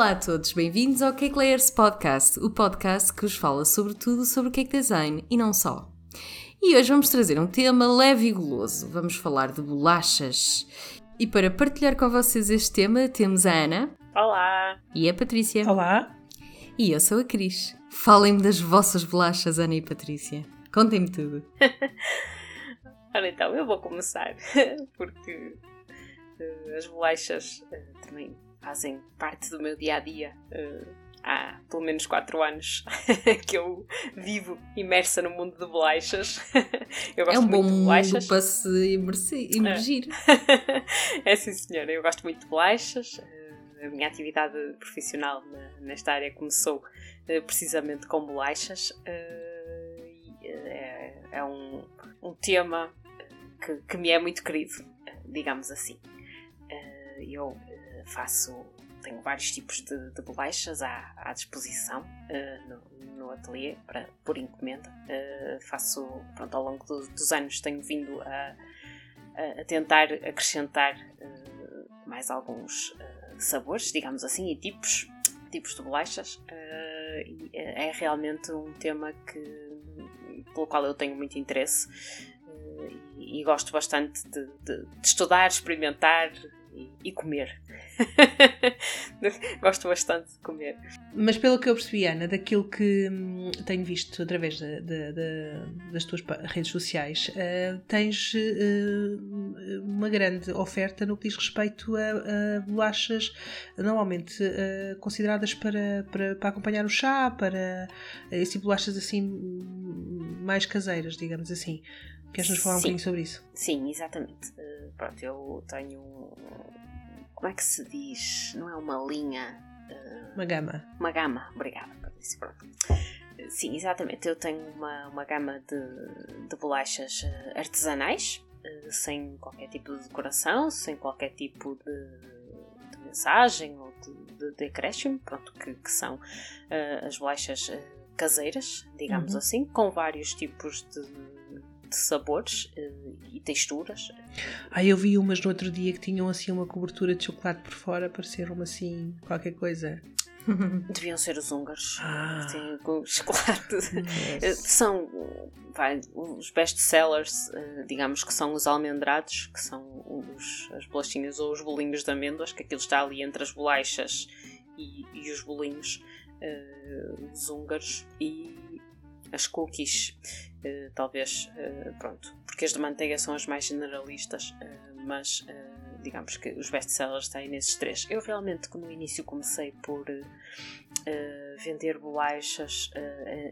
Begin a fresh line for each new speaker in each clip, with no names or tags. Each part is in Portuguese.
Olá a todos, bem-vindos ao Cake Layers Podcast, o podcast que vos fala sobre tudo sobre cake design e não só. E hoje vamos trazer um tema leve e goloso. Vamos falar de bolachas. E para partilhar com vocês este tema, temos a Ana.
Olá!
E a Patrícia.
Olá!
E eu sou a Cris. Falem-me das vossas bolachas, Ana e Patrícia. Contem-me tudo.
Ora então, eu vou começar, porque uh, as bolachas uh, também fazem parte do meu dia a dia. Uh, há pelo menos 4 anos que eu vivo imersa no mundo de bolachas. eu gosto
é um
muito
bom
de bolachas.
mundo para se imersi- imergir.
é sim, senhora. Eu gosto muito de bolachas. A minha atividade profissional na- nesta área começou eh, precisamente com bolachas. eh, eh, É, é um, um tema que, que me é muito querido, eh, digamos assim. Eh, Eu eh, faço, tenho vários tipos de, de bolachas à, à disposição eh, no, no ateliê para, por encomenda. Eh, Faço, pronto, ao longo do- dos anos tenho vindo a, a- tentar acrescentar eh, mais alguns sabores, digamos assim, e tipos, tipos de bolachas. é realmente um tema que, pelo qual eu tenho muito interesse e gosto bastante de, de- de estudar, experimentar e, comer. gosto bastante de comer.
Mas pelo que eu percebi, Ana, daquilo que hum, tenho visto através da- da- da- das tuas redes sociais, ah, tens ah, uma grande oferta no que diz respeito a, a bolachas normalmente ah, consideradas para, para, para acompanhar o chá, para esse tipo de bolachas assim hum, mais caseiras, digamos assim. Queres nos falar um
Sim.
bocadinho sobre isso?
Sim, exatamente. Eh, pronto, eu tenho. um- Como é que se diz? Não é uma linha. eh,
Uma gama.
Uma gama, obrigada por isso, pronto. Eh, Sim, exatamente. Eu tenho uma, uma gama de, de bolachas artesanais, sem qualquer tipo de decoração, sem qualquer tipo de, de mensagem ou de, de, de acréscimo, pronto, que, que são as bolachas caseiras, digamos
Uhum.
assim, com vários tipos de, de sabores eh, e texturas.
Ah, eu vi umas no outro dia que tinham assim uma cobertura de chocolate por fora, pareceram assim qualquer coisa.
Deviam ser os húngaros.
Ah.
Sim, com chocolate. Eh,
Nossa.
São vai, os best-sellers, eh, digamos que são os almendrados, que são os, as bolachinhas ou os bolinhos de amêndoas, que aquilo está ali entre as bolachas e, e os bolinhos, eh, os húngaros e as cookies, eh, talvez, eh, pronto, porque as de manteiga são as mais generalistas, eh, mas digamos que os best-sellers têm nesses três. Eu realmente, no início, comecei por vender bolachas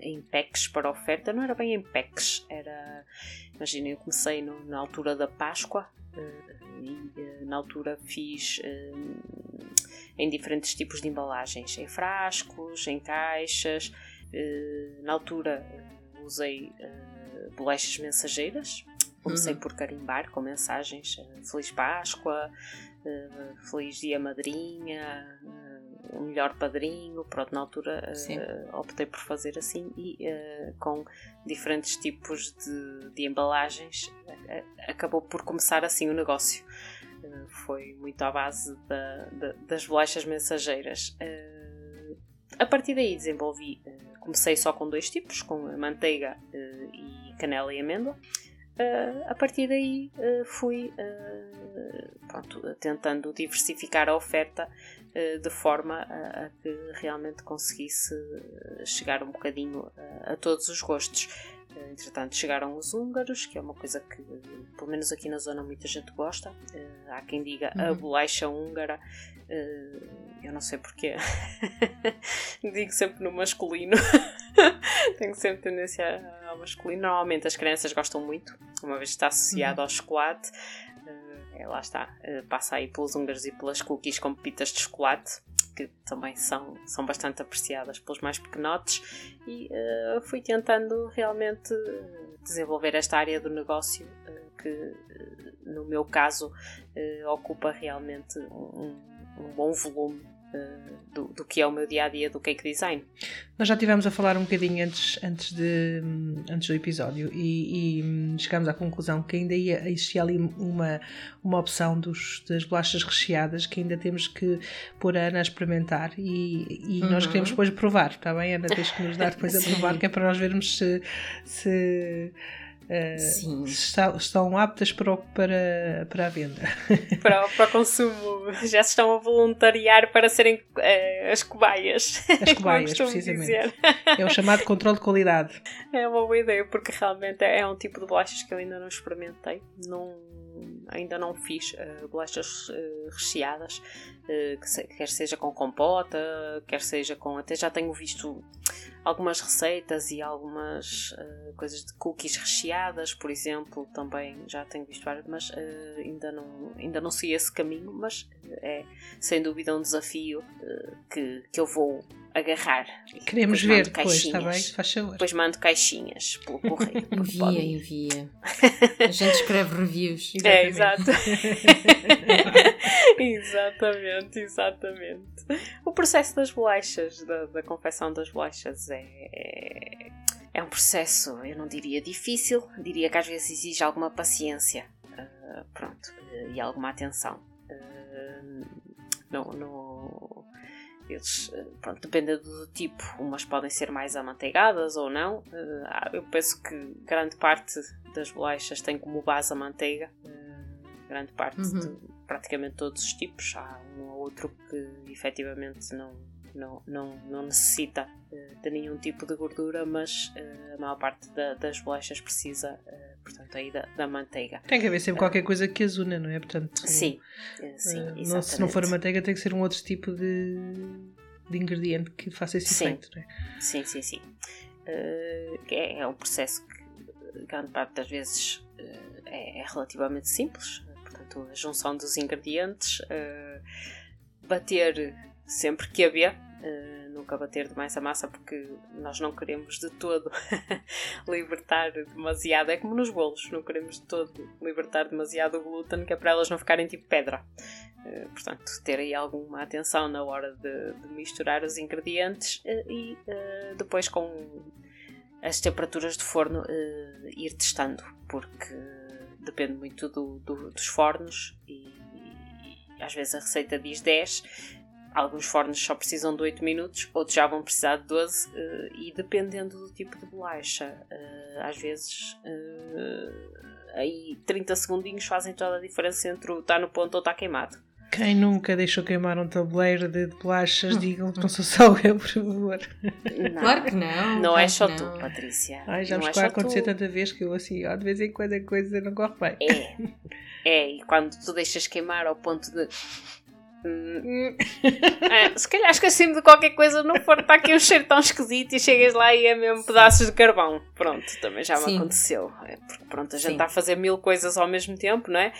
em packs para oferta. Não era bem em packs, era. Imaginem, eu comecei na altura da Páscoa e na altura fiz em diferentes tipos de embalagens, em frascos, em caixas. Na altura usei eh, bolachas mensageiras. Comecei
Uhum.
por carimbar com mensagens eh, Feliz Páscoa, eh, Feliz Dia Madrinha, o melhor padrinho. Pronto, na altura optei por fazer assim e com diferentes tipos de, de embalagens acabou por começar assim o negócio. Foi muito à base da- da- das bolachas mensageiras. A partir daí desenvolvi, comecei só com dois tipos, com manteiga eh, e canela e amêndoa. Eh, a partir daí eh, fui pronto, tentando diversificar a oferta de forma a, a que realmente conseguisse chegar um bocadinho a todos os gostos. Entretanto, chegaram os húngaros, que é uma coisa que, pelo menos aqui na zona, muita gente gosta. Eh, há quem diga a
Uhum.
bolacha húngara. eh, eu não sei porquê. Digo sempre no masculino. Tenho sempre tendência ao masculino. Normalmente as crianças gostam muito, uma vez que está associado ao chocolate. É, lá está. eh, passa aí pelos húngaros e pelas cookies com pepitas de chocolate, que também são, são bastante apreciadas pelos mais pequenotes. E eh, fui tentando realmente desenvolver esta área do negócio eh, que, eh, no meu caso, ocupa realmente um, um bom volume uh, do, do, que é o meu dia a dia do cake design.
Nós já tivemos a falar um bocadinho antes, antes, de, antes do episódio e, e hum, chegámos à conclusão que ainda ia existir ali uma, uma opção dos, das bolachas recheadas que ainda temos que pôr a Ana a experimentar e, e uhum. nós queremos depois provar, está bem, Ana? Tens que nos dar depois a provar, que é para nós vermos se, se Uh, está, estão aptas para, para, para a venda.
Para, para o consumo. Já se estão a voluntariar para serem uh, as cobaias.
As cobaias, precisamente. Dizer. É o chamado controle de qualidade.
É uma boa ideia, porque realmente é um tipo de bolachas que eu ainda não experimentei. Não, ainda não fiz uh, bolachas uh, recheadas, uh, que se, quer seja com compota, quer seja com. Até já tenho visto algumas receitas e algumas coisas de cookies recheadas, por exemplo, também já tenho visto várias, mas ainda, não, ainda não sei esse caminho, mas é sem dúvida um desafio que, que eu vou agarrar.
Queremos ver depois, está bem? Faz favor.
Depois mando caixinhas pelo correio.
envia, envia. A gente escreve reviews.
É, exato. exatamente, exatamente. O processo das bolachas, da, da confecção das bolachas é, é, é, um processo, eu não diria difícil, diria que às vezes exige alguma paciência, uh, pronto, uh, e alguma atenção. Uh, no, no, eles, pronto, dependendo do tipo, umas podem ser mais amanteigadas ou não. eu penso que grande parte das bolachas tem como base a manteiga, grande parte uhum. de praticamente todos os tipos. Há um ou outro que efetivamente não, não, não, não necessita uh, de nenhum tipo de gordura, mas uh, a maior parte da, das bolachas precisa, uh, portanto, aí da, da, manteiga.
Tem que haver sempre qualquer coisa que as una, não é? Portanto,
sim, sim
não, se não for a manteiga, tem que ser um outro tipo de, de ingrediente que faça esse sim. efeito, não é?
Sim, sim, sim. é, é um processo que grande parte das vezes é, é relativamente simples, portanto, a junção dos ingredientes, uh, bater sempre que haver, uh, nunca bater demais a massa porque nós não queremos de todo libertar demasiado, é como nos bolos, não queremos de todo libertar demasiado o glúten, que é para elas não ficarem tipo pedra. Uh, portanto, ter aí alguma atenção na hora de, de misturar os ingredientes e depois com as temperaturas de forno ir testando, porque depende muito do, do, dos fornos e, e, às vezes a receita diz 10. Alguns fornos só precisam de 8 minutos, outros já vão precisar de 12 uh, eh, e dependendo do tipo de bolacha, uh, às vezes uh, aí 30 segundinhos fazem toda a diferença entre o estar no ponto ou estar queimado.
Quem nunca deixou queimar um tabuleiro de bolachas, digam que não sou só eu, por favor.
Não, claro que não.
Não
é
só
não.
tu, Patrícia.
Ai, já
não
me
é
vai acontecer tu. tanta vez que eu assim, ó, de vez em quando a coisa não corre bem.
É. É, e quando tu deixas queimar ao ponto de. Hum, é, se calhar esqueci-me de qualquer coisa, não for, está aqui um cheiro tão esquisito e chegas lá e é mesmo pedaços de carvão. Pronto, também já me Sim. aconteceu. É, porque pronto, a gente está a fazer mil coisas ao mesmo tempo, não é?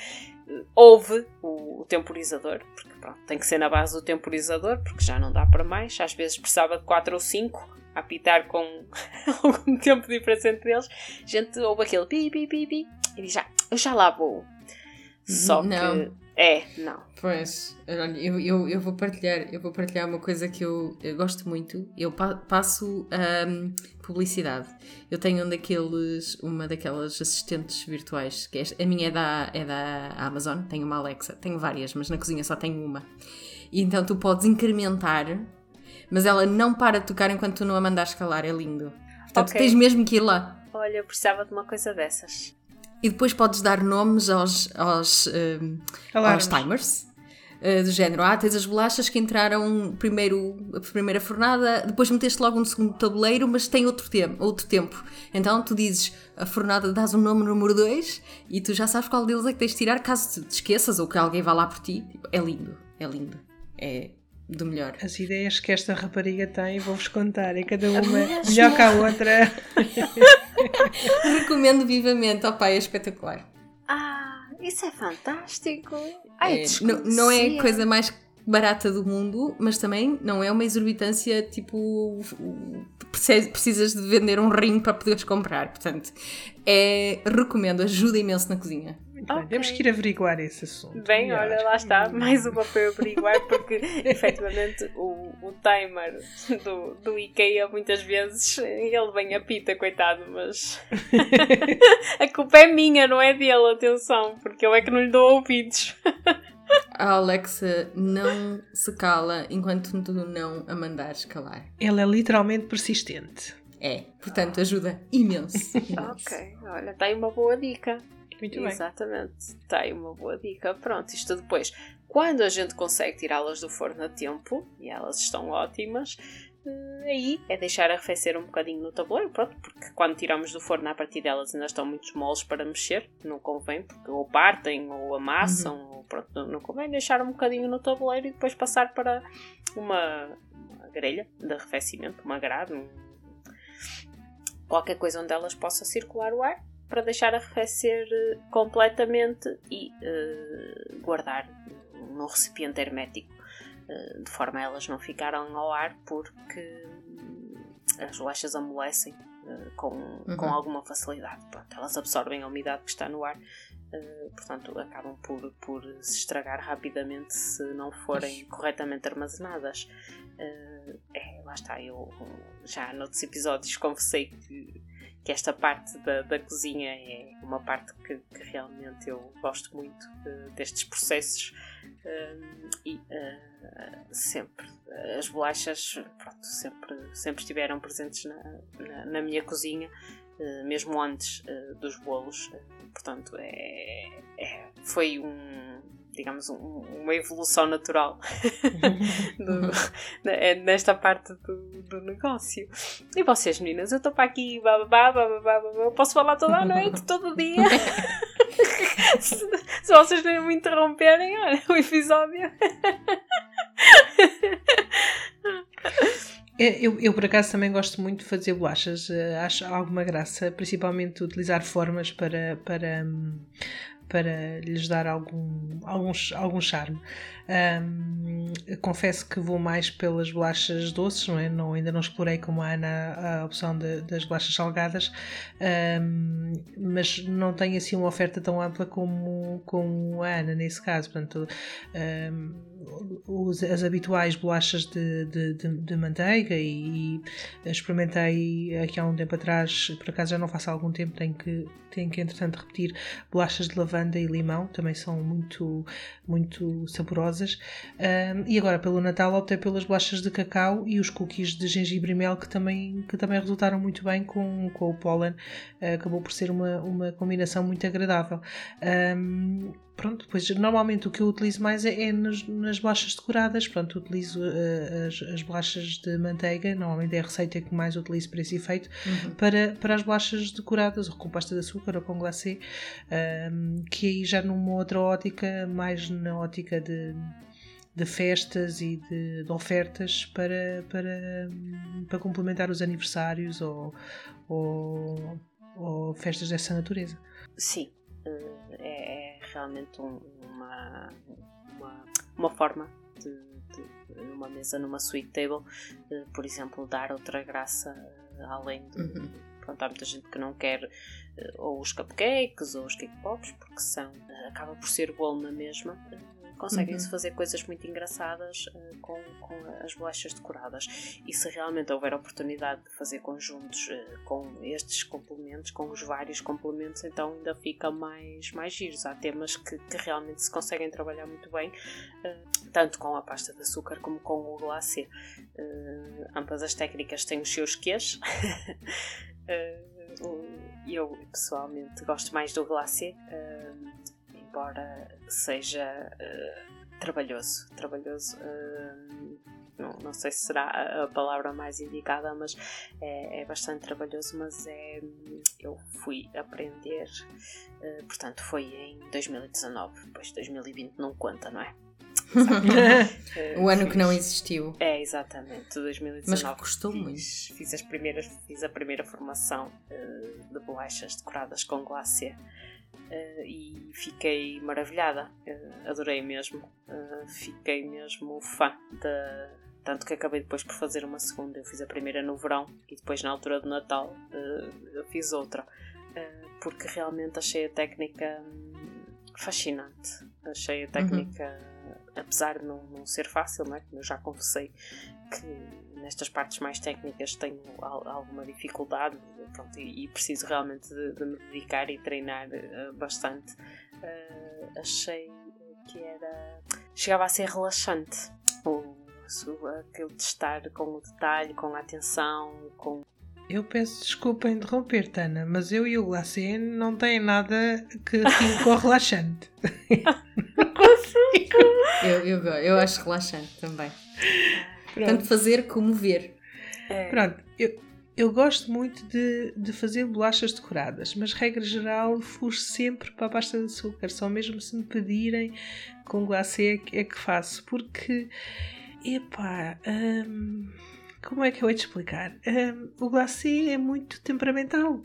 houve o, o, temporizador, porque pronto, tem que ser na base do temporizador, porque já não dá para mais. Às vezes precisava de 4 ou 5 a apitar com algum tempo de diferença entre eles. A gente ouve aquele pi, pi, pi, pi e diz já, eu já lá vou. Só não. que. É, não.
Pois, eu, eu, eu, vou partilhar, eu vou partilhar uma coisa que eu, eu gosto muito. Eu pa passo um, publicidade. Eu tenho um daqueles, uma daquelas assistentes virtuais, que é, a minha é da, é da Amazon, tenho uma Alexa, tenho várias, mas na cozinha só tenho uma. E então tu podes incrementar, mas ela não para de tocar enquanto tu não a mandares calar, é lindo. Portanto, okay. tens mesmo que ir lá.
Olha, eu precisava de uma coisa dessas.
E depois podes dar nomes aos, aos, um, aos timers. Uh, do género, ah, tens as bolachas que entraram primeiro a primeira fornada, depois meteste logo um segundo tabuleiro, mas tem outro, te outro tempo. Então tu dizes a fornada, dás o um nome número 2 e tu já sabes qual deles é que tens de tirar caso te esqueças ou que alguém vá lá por ti. Tipo, é lindo, é lindo. É do melhor.
As ideias que esta rapariga tem, vou-vos contar, e cada uma melhor que a outra.
Recomendo vivamente, ao pai, é espetacular.
Ah, isso é fantástico. Ai,
é, não, não é a coisa mais barata do mundo, mas também não é uma exorbitância tipo precisas de vender um rim para poderes comprar. Portanto, é, recomendo, ajuda imenso na cozinha.
Okay. Temos que ir averiguar esse assunto.
Bem, melhor. olha, lá está, mais uma para eu averiguar, porque efetivamente o, o timer do, do IKEA muitas vezes ele vem a pita, coitado, mas a culpa é minha, não é dele, atenção, porque eu é que não lhe dou ouvidos.
A Alexa não se cala enquanto tu não a mandares calar.
Ela é literalmente persistente.
É, portanto ajuda imenso. imenso.
ok, olha, tem uma boa dica.
Muito
bem. Exatamente, tem uma boa dica. Pronto, isto depois, quando a gente consegue tirá-las do forno a tempo, e elas estão ótimas, eh, aí é deixar arrefecer um bocadinho no tabuleiro, pronto, porque quando tiramos do forno a partir delas ainda estão muito moles para mexer, não convém, porque ou partem ou amassam, uhum. ou pronto, não, não, convém deixar um bocadinho no tabuleiro e depois passar para uma, uma grelha de arrefecimento, uma grade, um, qualquer coisa onde elas possa circular o ar para deixar arrefecer eh, completamente e uh, guardar num recipiente hermético, uh, de forma a elas não ficarem ao ar porque as bolachas amolecem uh, com, uhum. com alguma facilidade. Pronto, elas absorvem a umidade que está no ar, portanto acabam por, por se estragar rapidamente se não forem corretamente armazenadas. é, lá está, eu já noutros episódios confessei que que esta parte da, da cozinha é uma parte que, que realmente eu gosto muito uh, destes processos uh, e uh, sempre. As bolachas pronto, sempre, sempre estiveram presentes na, na, na minha cozinha mesmo antes dos bolos. Portanto é, é, foi um digamos, um, uma evolução natural do, é nesta parte do, do, negócio. E vocês, meninas, eu estou para aqui, bababá, bababá, babá, posso falar toda a noite, todo dia. se, se, vocês não me interromperem, olha, o episódio.
É, eu, eu, por acaso, também gosto muito de fazer bolachas. Uh, acho alguma graça, principalmente utilizar formas para, para, um, para lhes dar algum, algum, algum charme. Um, confesso que vou mais pelas bolachas doces, não é? Não, ainda não explorei como a Ana a opção de, das bolachas salgadas, um, mas não tenho assim uma oferta tão ampla como, como a Ana nesse caso. Portanto, um, os, as habituais bolachas de, de, de, de manteiga e, e, experimentei aqui há um tempo atrás, por acaso já não faço há algum tempo, tenho que, tenho que entretanto repetir bolachas de lavanda e limão, também são muito, muito saborosas. Um, e agora pelo Natal optei pelas bolachas de cacau e os cookies de gengibre e mel que também, que também resultaram muito bem com, com o pólen, uh, acabou por ser uma, uma combinação muito agradável. Um, pronto, depois normalmente o que eu utilizo mais é, é nas, nas bolachas decoradas, pronto, utilizo uh, as, as bolachas de manteiga, normalmente é a receita que mais utilizo para esse efeito, uhum. para, para as bolachas decoradas, ou com pasta de açúcar ou com glacê, um, que aí já numa outra ótica, mais na ótica de de festas e de, de, ofertas para, para, para complementar os aniversários ou, ou, ou festas dessa natureza.
Sim, eh, é, realmente um, uma, uma, uma forma de, de, numa mesa, numa sweet table, uh, por exemplo, dar outra graça uh, além de. Uhum. Pronto, há muita gente que não quer uh, ou os cupcakes ou os cake pops porque são, acaba por ser bolo na mesma conseguem-se uhum. fazer coisas muito engraçadas uh, com, com, as bolachas decoradas. E se realmente houver oportunidade de fazer conjuntos uh, com estes complementos, com os vários complementos, então ainda fica mais, mais giros. Há temas que, que realmente se conseguem trabalhar muito bem, uh, tanto com a pasta de açúcar como com o glacê. ambas as técnicas têm os seus quês. eu pessoalmente gosto mais do glacê embora seja uh, trabalhoso. Trabalhoso, uh, não, não, sei se será a palavra mais indicada, mas é, é bastante trabalhoso. Mas é, eu fui aprender, uh, portanto, foi em 2019, pois 2020 não conta, não é?
o ano que não existiu.
É, exatamente, 2019.
Mas que custou
fiz,
muito.
Fiz, as primeiras, fiz a primeira formação uh, de bolachas decoradas com glacê Uh, e fiquei maravilhada, uh, adorei mesmo, uh, fiquei mesmo fã da. Tanto que acabei depois por fazer uma segunda. Eu fiz a primeira no verão e depois, na altura do Natal, eu fiz outra. porque realmente achei a técnica hum, fascinante. Achei a técnica, uhum. Apesar de não, não ser fácil, não é? Como eu já confessei que nestas partes mais técnicas tenho alguma dificuldade pronto, e, e, preciso realmente de, de, me dedicar e treinar uh, bastante. Uh, achei que era. chegava a ser relaxante. O, aquele de estar com o detalhe, com a atenção, com
eu peço desculpa interromper, Tana, mas eu e o glacê não têm nada que fique relaxante.
eu, eu, eu acho relaxante também. Pronto. Tanto fazer como ver.
É. Pronto, eu, eu gosto muito de, de fazer bolachas decoradas, mas regra geral fujo sempre para a pasta de açúcar, só mesmo se me pedirem com glacê é que, é que faço, porque, epá, hum, como é que eu hei de explicar? Um, o glacê é muito temperamental.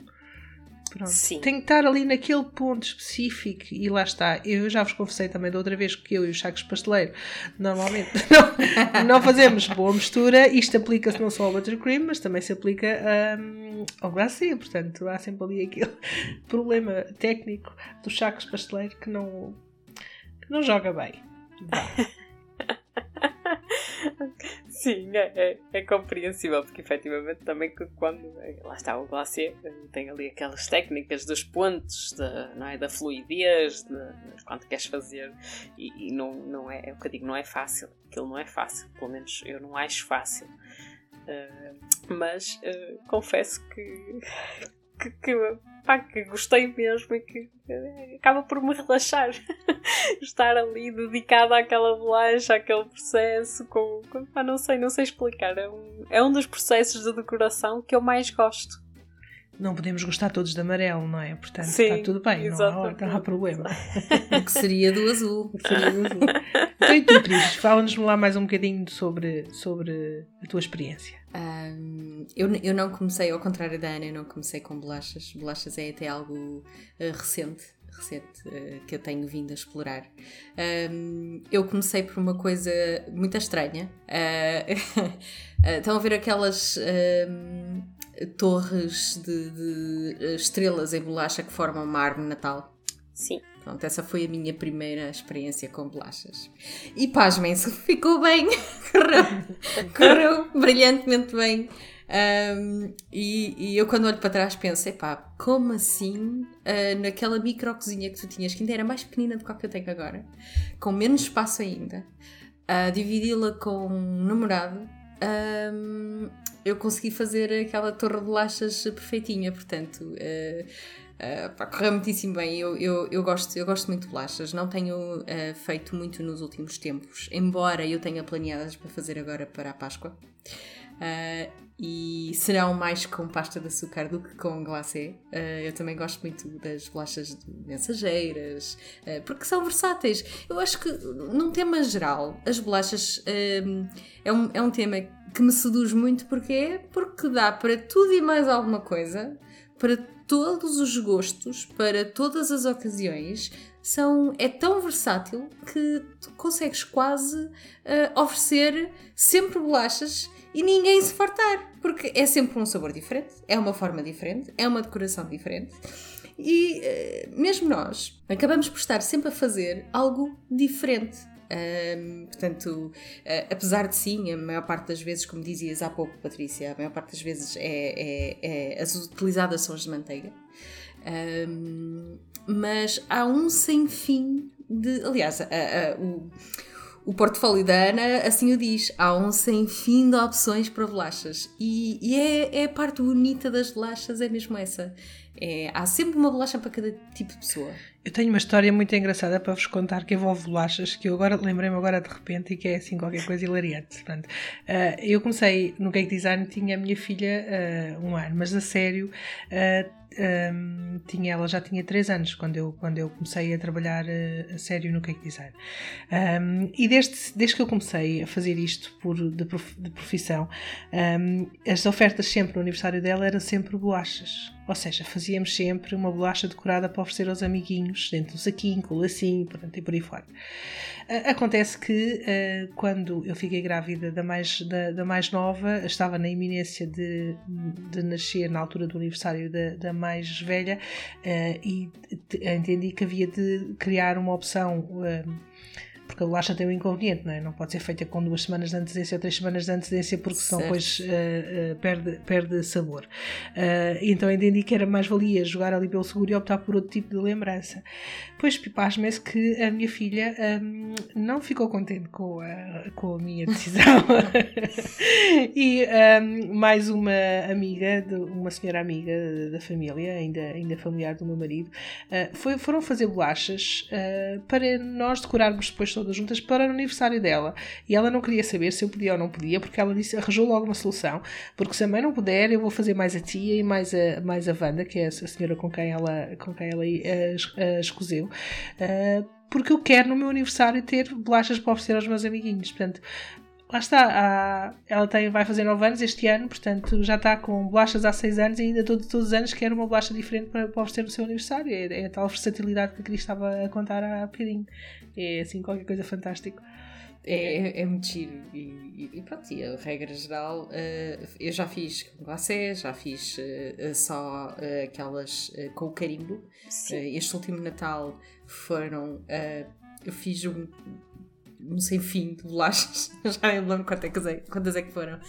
Pronto. Sim. Tem que estar ali naquele ponto específico e lá está. Eu já vos confessei também da outra vez que eu e o Chacos Pasteleiro normalmente não, não fazemos boa mistura. Isto aplica-se não só ao buttercream, mas também se aplica um, ao glacê. Portanto, há sempre ali aquele problema técnico do Chacos Pasteleiro que não, que não joga bem.
Sim, é, é, é, compreensível, porque efetivamente também quando é, lá está o glacê tem ali aquelas técnicas dos pontos, de, não é, da fluidez, de, de quanto queres fazer, e, e, não, não é, é o que eu digo, não é fácil, aquilo não é fácil, pelo menos eu não acho fácil. Uh, mas uh, confesso que, que, que pá, que gostei mesmo e que acaba por me relaxar. Estar ali dedicada àquela bolacha, àquele processo, com, com pá, não sei, não sei explicar. É um, é um dos processos de decoração que eu mais gosto.
Não podemos gostar todos de amarelo, não é? Portanto, Sim, está tudo bem, não há, não há, problema.
O que seria do azul.
O que seria do azul. Então, e tu, fala-nos lá mais um bocadinho sobre, sobre a tua experiência.
Um, eu, eu não comecei, ao contrário da Ana, eu não comecei com bolachas. Bolachas é até algo uh, recente, recente uh, que eu tenho vindo a explorar. Um, eu comecei por uma coisa muito estranha. Uh, estão a ver aquelas torres de, de, estrelas em bolacha que formam uma árvore natal?
Sim.
Pronto, essa foi a minha primeira experiência com bolachas. E pasmem-se, ficou bem, correu, correu brilhantemente bem. Um, e, e, eu quando olho para trás penso, epá, como assim uh, naquela micro cozinha que tu tinhas, que ainda era mais pequenina do que a que eu tenho agora, com menos espaço ainda, uh, dividi-la com um namorado, um, eu consegui fazer aquela torre de bolachas perfeitinha, portanto... Uh, Uh, correu muitíssimo bem. Eu, eu, eu, gosto, eu gosto muito de bolachas. Não tenho uh, feito muito nos últimos tempos, embora eu tenha planeadas para fazer agora para a Páscoa. Uh, e serão mais com pasta de açúcar do que com glacê. Uh, eu também gosto muito das bolachas mensageiras, uh, porque são versáteis. Eu acho que, num tema geral, as bolachas é, um, é um tema que me seduz muito porque porque dá para tudo e mais alguma coisa, para todos os gostos, para todas as ocasiões, são, é tão versátil que consegues quase uh, oferecer sempre bolachas e ninguém se fartar, porque é sempre um sabor diferente, é uma forma diferente, é uma decoração diferente. E uh, mesmo nós acabamos por estar sempre a fazer algo diferente. Um, portanto, uh, apesar de sim, a maior parte das vezes, como dizias há pouco, Patrícia, a maior parte das vezes é, é, é as utilizadas são as de manteiga. Um, mas há um sem fim de. Aliás, o, o portfólio da Ana assim o diz: há um sem fim de opções para bolachas. E, e é, é a parte bonita das bolachas, é mesmo essa. É, há sempre uma bolacha para cada tipo de pessoa.
Eu tenho uma história muito engraçada para vos contar que envolve bolachas, que eu agora lembrei-me agora de repente e que é assim qualquer coisa hilariante. Portanto, uh, eu comecei no cake design, tinha a minha filha uh, um ano, mas a sério, uh, um, tinha, ela já tinha 3 anos quando eu, quando eu comecei a trabalhar a sério no cake design. Um, e desde, desde que eu comecei a fazer isto por, de, prof, de profissão, um, as ofertas sempre no aniversário dela eram sempre bolachas Ou seja, fazíamos sempre uma bolacha decorada para oferecer aos amiguinhos, dentro do saquinho, com lacinho, portanto, e por aí fora. Acontece que uh, quando eu fiquei grávida da mais, da, da, mais nova, estava na iminência de, de nascer na altura do aniversário da, da mais velha uh, e entendi que havia de criar uma opção porque a bolacha tem um inconveniente, não é? Não pode ser feita com duas semanas de antecedência ou três semanas de antecedência, porque senão depois uh, uh, perde, perde sabor. Uh, então entendi que era mais valia jogar ali pelo seguro e optar por outro tipo de lembrança. Pois pasme-se que a minha filha um, não ficou contente com a, com a minha decisão. e um, mais uma amiga, de, uma senhora amiga da família, ainda, ainda familiar do meu marido, foi, foram fazer bolachas para nós decorarmos depois todas juntas para o aniversário dela. E ela não queria saber se eu podia ou não podia, porque ela disse, arranjou logo uma solução. Porque se a mãe não puder, eu vou fazer mais a tia e mais a, mais a Wanda, que é a senhora com quem ela, com quem ela uh, escuseu. Uh, porque eu quero no meu aniversário ter bolachas para oferecer aos meus amiguinhos. Portanto, lá está, há, ela tem, vai fazer 9 anos este ano, portanto já está com bolachas há 6 anos e ainda todos, todos os anos quer uma bolacha diferente para, para oferecer no seu aniversário. É, é a tal versatilidade que a Cris estava a contar há bocadinho. É assim qualquer coisa fantástico.
É, é, é muito giro e, e, pronto, e a regra geral uh, eu já fiz com glacé, já fiz uh, só uh, aquelas com o carimbo este último Natal foram eu fiz um, um sem fim de bolachas já não lembro quantas é, que, quantas é que foram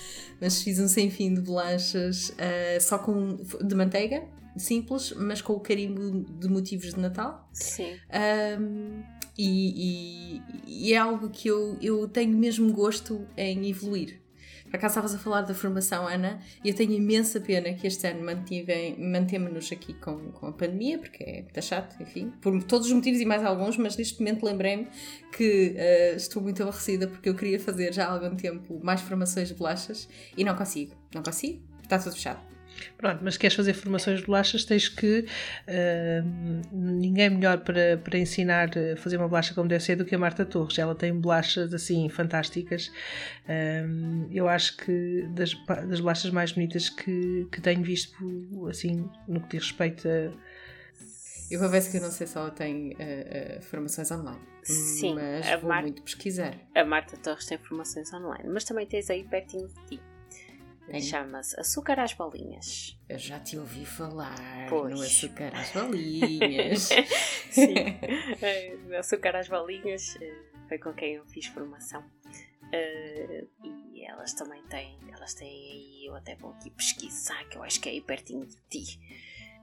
mas fiz um sem fim de bolachas só com de manteiga simples, mas com o carimbo de motivos de Natal.
Sim.
Um, e, e, e, é algo que eu, eu tenho mesmo gosto em evoluir. Acaso estavas a falar da formação, Ana, e eu tenho imensa pena que este ano mantemos-nos aqui com, com a pandemia, porque é muito chato, enfim, por todos os motivos e mais alguns, mas neste momento lembrei-me que uh, estou muito aborrecida porque eu queria fazer já há algum tempo mais formações de bolachas e não consigo. Não consigo, está tudo fechado.
Pronto, mas queres fazer formações de bolachas, tens que. Uh, ninguém melhor para, para ensinar a fazer uma bolacha como deve ser do que a Marta Torres. Ela tem bolachas assim fantásticas. Uh, eu acho que das, das bolachas mais bonitas que, que tenho visto, assim, no que diz respeito a.
Eu confesso que eu não sei se ela tem uh, formações online.
Sim,
mas vou Mar... muito pesquisar.
A Marta Torres tem formações online, mas também tens aí pertinho de ti. Chama-se Açúcar às Bolinhas.
Eu já te ouvi falar pois. no Açúcar às Bolinhas.
Sim, é, Açúcar às Bolinhas eh, foi com quem eu fiz formação. Uh, e elas também têm, elas têm aí, eu até vou aqui pesquisar, que eu acho que é aí pertinho de ti.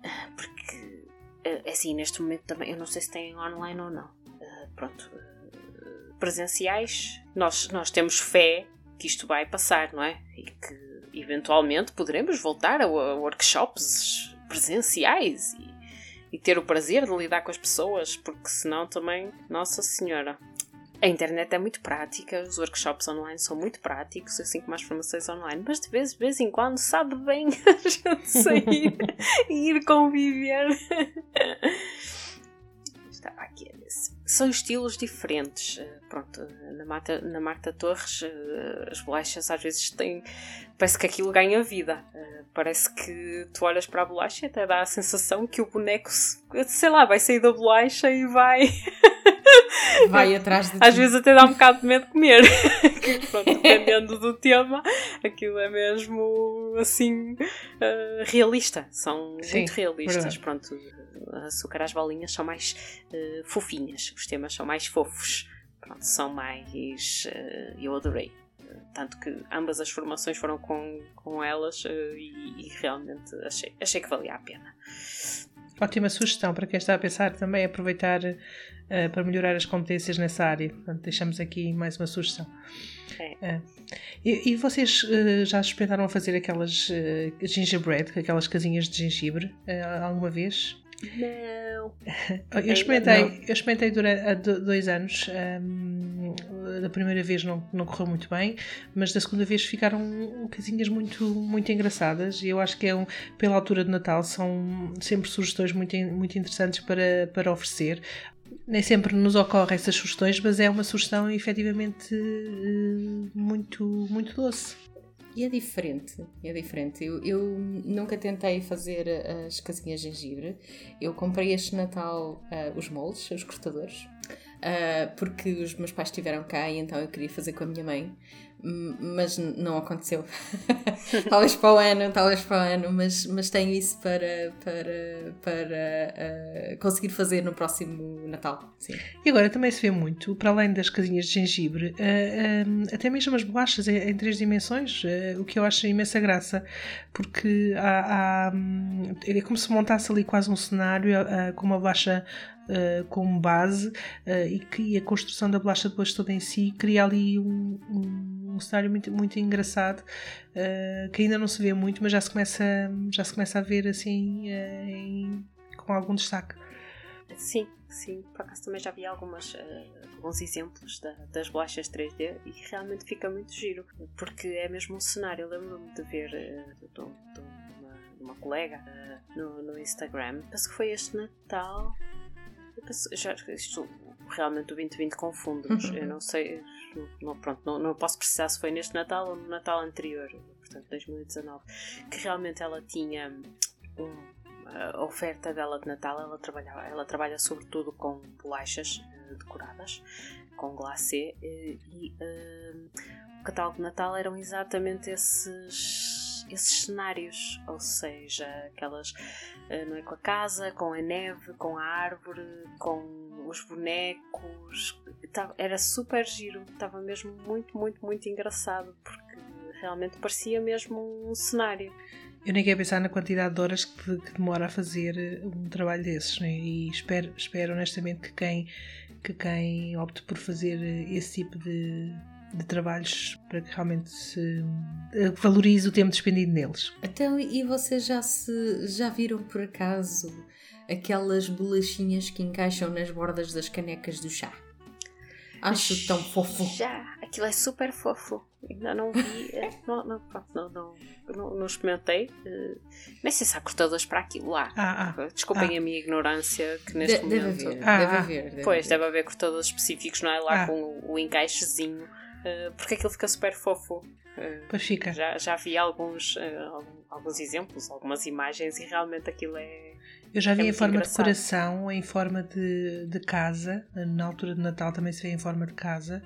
Uh, porque, uh, assim, neste momento também, eu não sei se têm online ou não. pronto, presenciais, nós, nós temos fé que isto vai passar, não é? E que eventualmente poderemos voltar a, workshops presenciais e, e ter o prazer de lidar com as pessoas, porque senão também, Nossa Senhora. A internet é muito prática, os workshops online são muito práticos, assim como as formações online, mas de vez, de vez em quando sabe bem a gente sair e ir conviver. Se são estilos diferentes. Eh, pronto, na Marta, na Marta Torres, eh, as bolachas às vezes têm. Parece que aquilo ganha vida. Eh, parece que tu olhas para a bolacha e até dá a sensação que o boneco, sei lá, vai sair da bolacha e vai.
Vai atrás de
Às ti. vezes até dá um bocado de medo de comer. Pronto, dependendo do tema, aquilo é mesmo assim uh, realista. São Sim, muito realistas. Verdade. Pronto, açúcar às bolinhas são mais uh, fofinhas, os temas são mais fofos, Pronto, são mais. Uh, eu adorei. Tanto que ambas as formações foram com, com elas e, e, realmente achei, achei que valia a pena.
Ótima sugestão para quem está a pensar também aproveitar para melhorar as competências nessa área. Portanto, deixamos aqui mais uma sugestão.
É.
E, e, vocês uh, já experimentaram fazer aquelas gingerbread, aquelas casinhas de gengibre, alguma vez?
Não.
Eu experimentei, não. eu experimentei durante há dois anos. Um, da primeira vez não, não correu muito bem, mas da segunda vez ficaram casinhas muito, muito engraçadas. E eu acho que é um, pela altura de Natal são sempre sugestões muito, muito interessantes para, para oferecer. Nem sempre nos ocorrem essas sugestões, mas é uma sugestão efetivamente muito, muito doce.
E é diferente, é diferente. Eu, eu, nunca tentei fazer as casinhas de gengibre. Eu comprei este Natal uh, os moldes, os cortadores, uh, porque os meus pais estiveram cá e então eu queria fazer com a minha mãe mas não aconteceu. talvez para o ano, talvez para o ano, mas, mas tenho isso para, para, para uh, conseguir fazer no próximo Natal. Sim.
E agora também se vê muito, para além das casinhas de gengibre, uh, até mesmo as bolachas em, em três dimensões, o que eu acho imensa graça, porque há, há, hum, é como se montasse ali quase um cenário com uma bolacha uh, como base uh, e que a construção da bolacha depois toda em si cria ali um, um, um cenário muito, muito engraçado uh, que ainda não se vê muito, mas já se começa, já se começa a ver assim em, com algum destaque.
Sim, sim, por acaso também já vi algumas, alguns exemplos da, das bolachas 3D e realmente fica muito giro, porque é mesmo um cenário. Eu lembro-me de ver de, de, uma, uma colega no, no Instagram, penso que foi este Natal, já, isto, realmente o 2020 confunde-nos. Eu não sei, não, pronto, não, não posso precisar se foi neste Natal ou no Natal anterior, portanto 2019, que realmente ela tinha um, a oferta dela de Natal, ela trabalha, ela trabalha sobretudo com bolachas uh, decoradas, com glacê, uh, e uh, o catálogo de Natal eram exatamente esses esses cenários, ou seja, aquelas eh, não é com a casa, com a neve, com a árvore, com os bonecos, era super giro, estava mesmo muito, muito, muito engraçado porque realmente parecia mesmo um cenário.
Eu nem quero pensar na quantidade de horas que, que demora a fazer eh, um trabalho desses, né? e espero, espero honestamente que quem, que quem opte por fazer eh, esse tipo de, de trabalhos para que realmente se eh, valorize o tempo despendido neles.
Então, e vocês já se já viram por acaso aquelas bolachinhas que encaixam nas bordas das canecas do chá? Acho tão fofo.
Já, aquilo é super fofo. Ainda não vi, eh, não, não, não, não, não, não experimentei. Uh, nem sei se há cortadores para aquilo lá. Ah, ah, Desculpem ah. a minha ignorância que neste de, momento.
Deve haver, ah, deve haver. Deve
pois, haver. deve haver cortadores específicos, não é? Lá ah. com o, o encaixezinho uh, porque aquilo fica super fofo.
Uh, pois fica.
Já, já vi alguns, uh, alguns exemplos, algumas imagens e realmente aquilo é.
Eu já vi é em forma engraçado. de coração, em forma de, de casa, na altura de Natal também se vê em forma de casa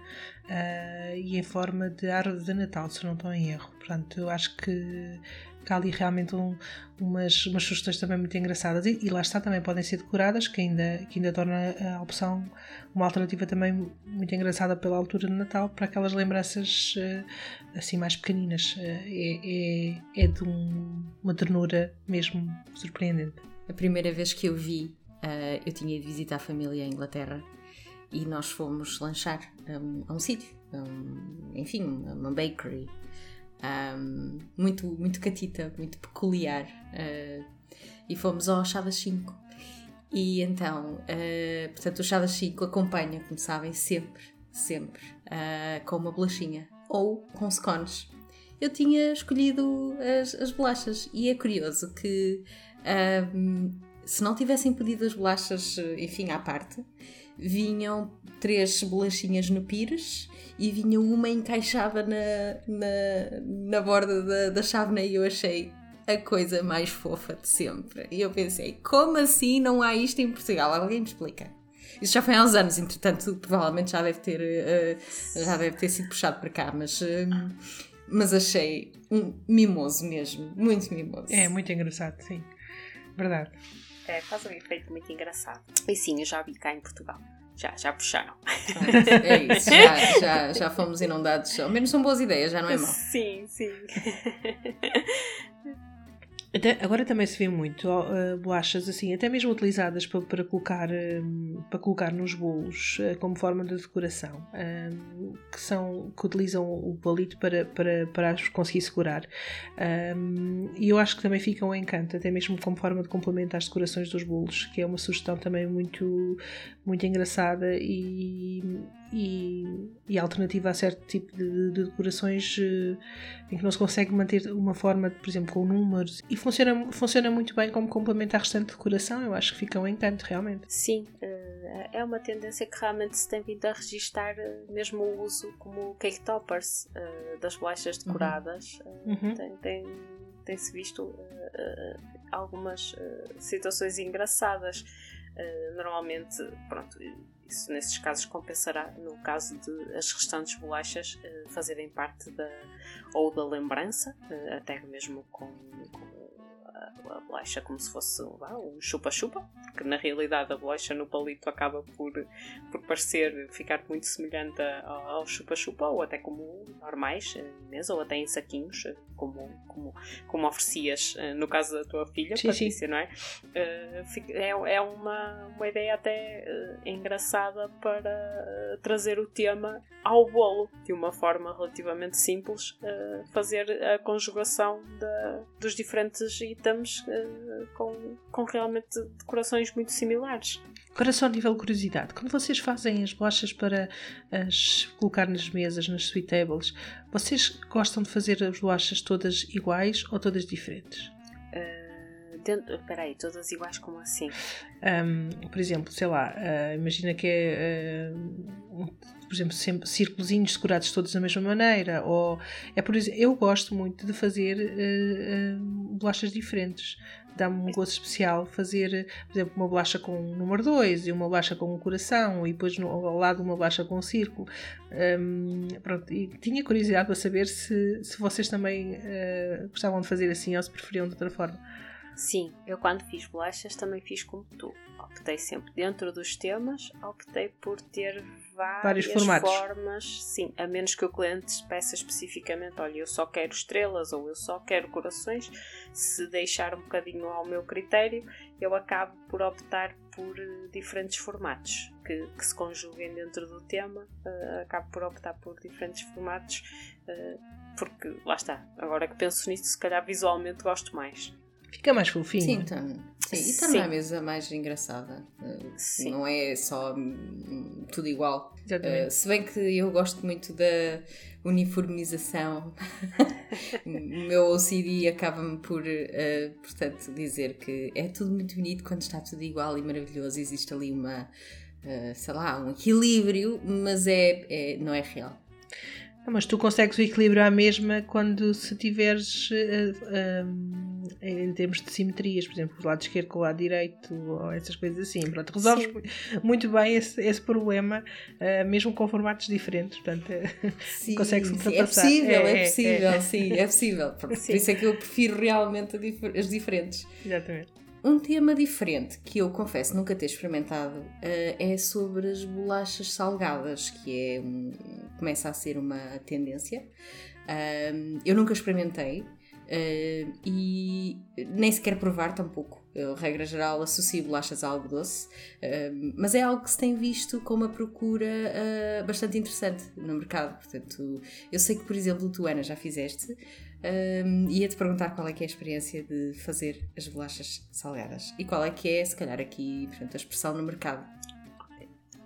e em forma de árvore de Natal, se não estou em erro. Portanto, eu acho que há ali realmente um, umas, umas sugestões também muito engraçadas e, e, lá está, também podem ser decoradas, que ainda, que ainda torna a opção uma alternativa também muito engraçada pela altura de Natal para aquelas lembranças uh, assim mais pequeninas. Uh, é, é, é, de um, uma ternura mesmo surpreendente.
A primeira vez que eu vi, uh, eu tinha ido visitar a família em Inglaterra e nós fomos lanchar a um, a um sítio, um, enfim, uma bakery um, muito, muito catita, muito peculiar. Uh, e fomos ao Chá das 5. E então, uh, portanto, o Chá das 5 acompanha, como sabem, sempre, sempre, uh, com uma bolachinha ou com scones. Eu tinha escolhido as, as bolachas e é curioso que se não tivessem pedido as bolachas, enfim, à parte, vinham três bolachinhas no pires e vinha uma encaixada na, na, na borda da, da chávena e eu achei a coisa mais fofa de sempre. E eu pensei, como assim não há isto em Portugal? Alguém me explica. Isso já foi há uns anos, entretanto, provavelmente já deve ter, uh, já deve ter sido puxado para cá, mas, uh, mas achei um mimoso mesmo, muito mimoso.
É, muito engraçado, sim. Verdade.
É, faz um efeito muito engraçado. E sim, eu já vi cá em Portugal. Já, já puxaram.
É isso, já, já, já fomos inundados. Ao menos são boas ideias, já não é mal.
Sim, sim.
Até, agora também se vê muito uh, bolachas assim, até mesmo utilizadas para, para, colocar, um, para colocar nos bolos uh, como forma de decoração, um, que, são, que utilizam o palito para, para, para as conseguir segurar. Um, e eu acho que também ficam um encanto, até mesmo como forma de complementar as decorações dos bolos, que é uma sugestão também muito, muito engraçada e, e, e alternativa a certo tipo de, de decorações uh, em que não se consegue manter uma forma, por exemplo, com números. E funciona, funciona muito bem como complemento à restante decoração. Eu acho que fica um encanto, realmente.
Sim, uh, é uma tendência que realmente se tem vindo a registar mesmo o uso como cake toppers das bolachas decoradas. Uhum. Tem, tem, tem-se visto algumas situações engraçadas. normalmente, pronto, isso nesses casos compensará no caso de as restantes bolachas fazerem parte da ou da lembrança, até mesmo com, com a bolacha como se fosse um chupa-chupa, porque na realidade a bolacha no palito acaba por, por parecer ficar muito semelhante ao chupa-chupa, ou até como normais em mesa, ou até em saquinhos, como, como, como oferecias eh, no caso da tua filha, sim, Patrícia, sim. não é? Eh, é, é uma, uma ideia até eh, engraçada para trazer o tema ao bolo, de uma forma relativamente simples, fazer a conjugação da, dos diferentes itens com, com realmente decorações muito similares.
Agora só a nível de curiosidade, quando vocês fazem as bolachas para as colocar nas mesas, nas sweet tables, vocês gostam de fazer as bolachas todas iguais ou todas diferentes?
Uh, aí, todas iguais como assim?
Um, por exemplo, sei lá, uh, imagina que é, uh, por exemplo, sempre círculozinhos decorados todos da mesma maneira, ou é por exemplo, eu gosto muito de fazer bolachas diferentes dá-me um gosto especial fazer, por exemplo, uma bolacha com um número 2 e uma bolacha com um coração e depois no, ao lado uma bolacha com um círculo. Um, pronto, e tinha curiosidade para saber se, se vocês também uh, gostavam de fazer assim ou se preferiam de outra forma.
Sim, eu quando fiz bolachas também fiz como tu. Optei sempre dentro dos temas, optei por ter várias formas, sim, a menos que o cliente peça especificamente, olha, eu só quero estrelas ou eu só quero corações, se deixar um bocadinho ao meu critério, eu acabo por optar por uh, diferentes formatos que, que, se conjuguem dentro do tema, uh, acabo por optar por diferentes formatos, uh, porque lá está, agora que penso nisso, se calhar visualmente gosto mais.
Fica mais fofinho.
Sim, então, sim. e torna a mesa mais engraçada. Sim. Não é só tudo igual. Uh, se bem que eu gosto muito da uniformização, o meu OCD acaba-me por, uh, portanto, dizer que é tudo muito bonito quando está tudo igual e maravilhoso. Existe ali uma, uh, sei lá, um equilíbrio, mas é, é não é real.
Mas tu consegues o equilíbrio à mesma quando se tiveres uh, em termos de simetrias, por exemplo, o lado esquerdo com o lado direito, ou essas coisas assim. Pronto, resolves Sim. muito bem esse, esse problema, uh, mesmo com formatos diferentes. Portanto, consegues ultrapassar.
É possível, é, é, é possível, é. sim, é possível. Por, por, isso é que eu prefiro realmente as diferentes.
Exatamente.
Um tema diferente que eu confesso nunca ter experimentado uh, é sobre as bolachas salgadas, que é um, começa a ser uma tendência. Uh, eu nunca experimentei uh, e nem sequer provar tampouco. Eu, regra geral, associo bolachas a algo doce, mas é algo que se tem visto com uma procura bastante interessante no mercado. Portanto, eu sei que, por exemplo, tu, Ana, já fizeste. Ia-te perguntar qual é que é a experiência de fazer as bolachas salgadas e qual é que é, se calhar, aqui portanto, a expressão no mercado.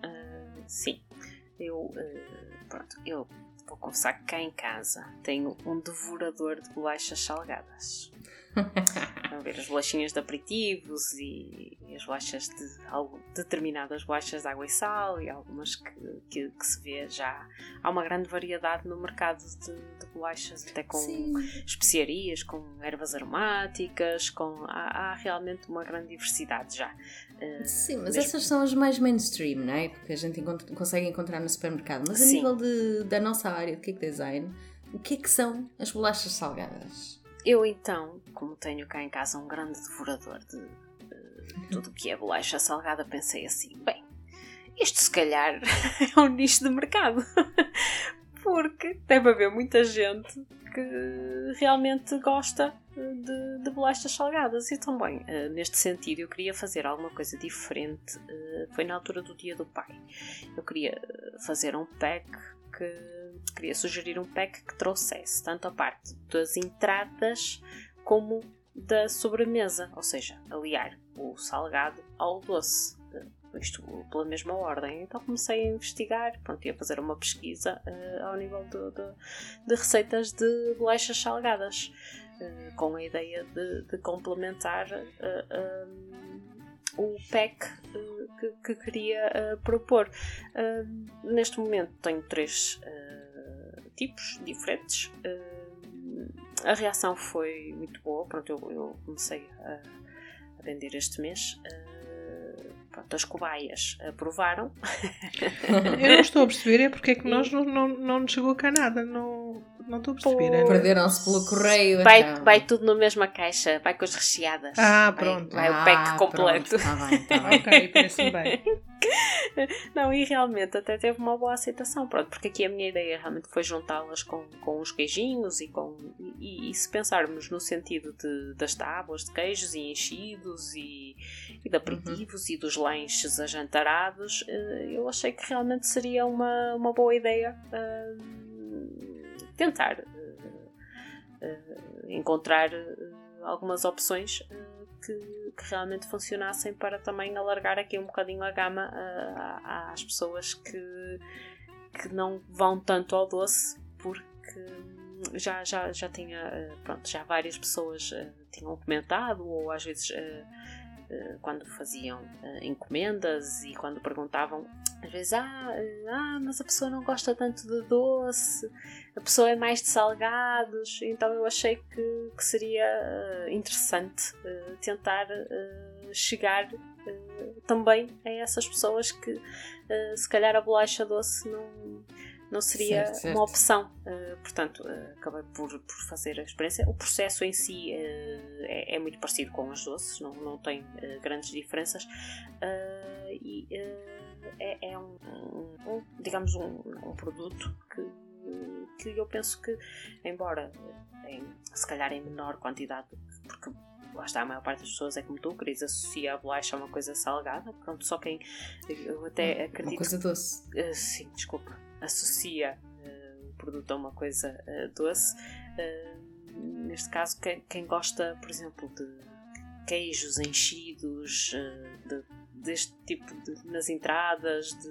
Uh, sim, eu, uh, pronto, eu vou confessar que cá em casa tenho um devorador de bolachas salgadas. a ver as bolachinhas de aperitivos e, e as bolachas de algo, determinadas bolachas de água e sal e algumas que, que, que, se vê já. Há uma grande variedade no mercado de, de bolachas, até com Sim. especiarias, com ervas aromáticas, com, há, há, realmente uma grande diversidade já.
Sim, mas mesmo... essas são as mais mainstream, não é? Porque a gente encontra, consegue encontrar no supermercado. Mas a Sim. nível de, da nossa área de cake design, o que é que são as bolachas salgadas?
Eu então, como tenho cá em casa um grande devorador de uh, tudo o que é bolacha salgada, pensei assim: bem, isto se calhar é um nicho de mercado. Porque deve haver muita gente que realmente gosta de, de bolachas salgadas. E também, uh, neste sentido, eu queria fazer alguma coisa diferente. Uh, foi na altura do Dia do Pai. Eu queria fazer um pack que queria sugerir um pack que trouxesse tanto a parte das entradas como da sobremesa, ou seja, aliar o salgado ao doce. Isto pela mesma ordem. Então comecei a investigar, pronto, ia fazer uma pesquisa uh, ao nível de, de, receitas de bolachas salgadas, com a ideia de, de complementar uh, o pack que, que queria uh, propor. Uh, neste momento tenho três tipos diferentes. a reação foi muito boa. Pronto, eu, eu comecei a, a, vender este mês. Pronto, as cobaias aprovaram.
eu não estou a perceber é porque é que nós não, não, não nos chegou cá nada. Não, não estou a perceber.
Perderam-se pelo correio.
Vai,
então.
vai tudo na mesma caixa, vai com as recheadas.
Ah, pronto.
Vai, vai ah, o pack completo.
Está bem, tá bem.
ok, parece bem.
Não, e realmente até teve uma boa aceitação, pronto, porque aqui a minha ideia realmente foi juntá-las com, com os queijinhos e com. E, e, se pensarmos no sentido de, das tábuas de queijos e enchidos e, e de aperitivos uhum. e dos lanches ajantarados, eh, eu achei que realmente seria uma, uma boa ideia. Uh, tentar uh, uh, encontrar uh, algumas opções que, que, realmente funcionassem para também alargar aqui um bocadinho a gama às pessoas que, que não vão tanto ao doce porque já, já, já tinha pronto, já várias pessoas tinham comentado ou às vezes quando faziam encomendas e quando perguntavam às vezes, ah, ah, mas a pessoa não gosta tanto de doce, a pessoa é mais de salgados, então eu achei que, que seria uh, interessante uh, tentar uh, chegar também a essas pessoas que se calhar a bolacha doce não, não seria certo, certo. uma opção. portanto, acabei por, por fazer a experiência. O processo em si é, é, muito parecido com as doces, não, não tem grandes diferenças. e é, é um, um, digamos, um, um, produto que, que eu penso que, embora em, se calhar em menor quantidade, porque lá está, a maior parte das pessoas é como tu, Cris, associa a bolacha a uma coisa salgada, pronto, só quem eu até acredito.
Uma coisa doce.
Uh, sim, desculpa, associa uh, o produto a uma coisa uh, doce. neste caso, quem, quem, gosta, por exemplo, de queijos enchidos, de deste tipo de, nas entradas, de,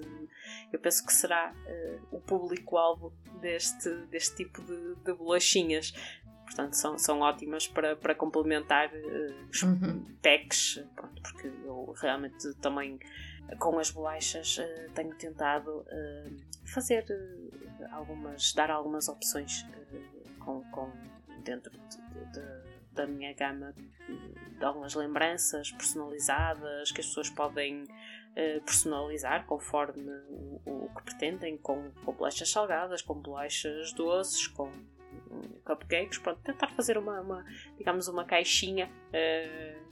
eu penso que será uh, o público-alvo deste, deste tipo de, de bolachinhas. Portanto, são, são ótimas para, para complementar uh, os uhum. packs, pronto, porque eu realmente também com as bolachas uh, tenho tentado fazer algumas, dar algumas opções com, com, dentro de, de da minha gama de algumas lembranças personalizadas que as pessoas podem uh, personalizar conforme o, o, que pretendem, com, com bolachas salgadas, com bolachas doces, com um, cupcakes, pronto, tentar fazer uma, uma digamos, uma caixinha uh,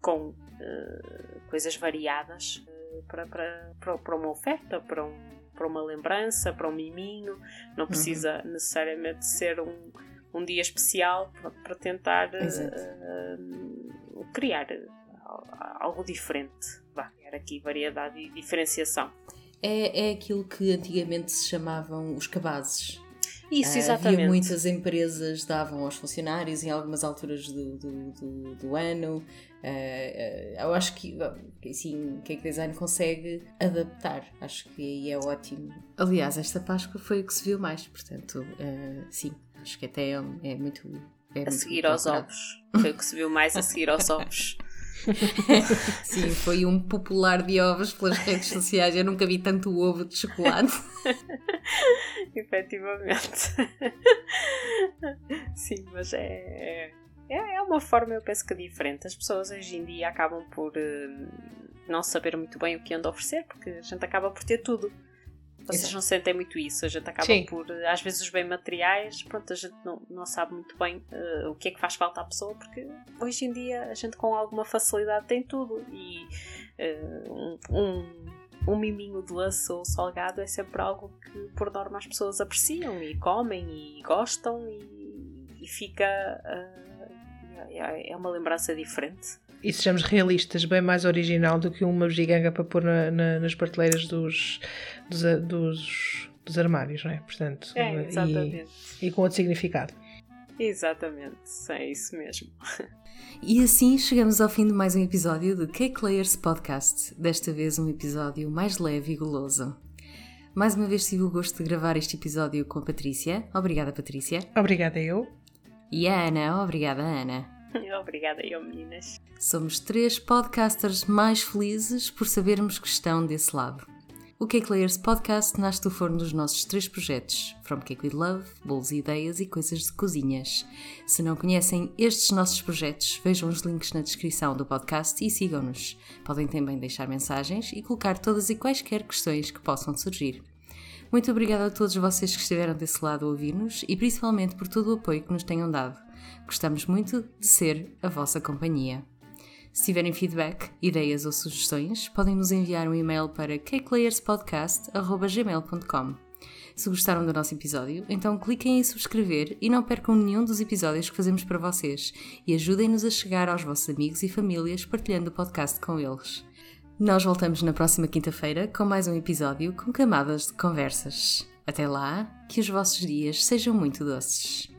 com uh, coisas variadas para, para, para, para uma oferta, para um para uma lembrança, para um miminho, não precisa uhum. necessariamente ser um, um dia especial para tentar uh, criar algo diferente. Vai, era aqui variedade e diferenciação.
É, é aquilo que antigamente se chamavam os cabazes.
Isso, exatamente.
Havia muitas empresas davam aos funcionários em algumas alturas do, do, do, do ano. Uh, eu acho que assim, Cake Design consegue adaptar. Acho que aí é ótimo. Aliás, esta Páscoa foi o que se viu mais, portanto, sim, acho que até é, é muito. É
a
muito
seguir aos ovos. Foi o que se viu mais a seguir aos ovos.
Sim, foi um popular de ovos pelas redes sociais. Eu nunca vi tanto ovo de chocolate.
Efetivamente. Sim, mas é, é, é uma forma, eu penso que diferente. As pessoas hoje em dia acabam por uh, não saber muito bem o que andam a oferecer, porque a gente acaba por ter tudo. Vocês Exato. não sentem muito isso, a gente acaba Sim. por, às vezes, os bem materiais, pronto, a gente não, não sabe muito bem uh, o que é que faz falta à pessoa, porque hoje em dia a gente com alguma facilidade tem tudo e uh, um, um miminho doce ou salgado é sempre algo que, por norma, as pessoas apreciam e comem e gostam e, e fica. Uh, é uma lembrança diferente
e sejamos realistas, bem mais original do que uma giganga para pôr na, na, nas prateleiras dos, dos, dos, dos, armários, não é? Portanto,
é, exatamente.
E, e com outro significado.
Exatamente, é isso mesmo.
E assim chegamos ao fim de mais um episódio do Cake Layers Podcast. Desta vez um episódio mais leve e goloso. Mais uma vez tive o gosto de gravar este episódio com a Patrícia. Obrigada, Patrícia.
Obrigada, eu.
E a Ana. Obrigada, Ana.
Obrigada, eu, meninas.
Somos três podcasters mais felizes por sabermos que estão desse lado. O Cake Layers Podcast nasce do forno dos nossos três projetos: From Cake with Love, Bolos e Ideias e Coisas de Cozinhas. Se não conhecem estes nossos projetos, vejam os links na descrição do podcast e sigam-nos. Podem também deixar mensagens e colocar todas e quaisquer questões que possam surgir. Muito obrigada a todos vocês que estiveram desse lado a ouvir-nos e principalmente por todo o apoio que nos tenham dado. Gostamos muito de ser a vossa companhia. Se tiverem feedback, ideias ou sugestões, podem nos enviar um e-mail para cakelayerspodcast.gmail.com. Se gostaram do nosso episódio, então cliquem em subscrever e não percam nenhum dos episódios que fazemos para vocês e ajudem-nos a chegar aos vossos amigos e famílias partilhando o podcast com eles. Nós voltamos na próxima quinta-feira com mais um episódio com camadas de conversas. Até lá, que os vossos dias sejam muito doces.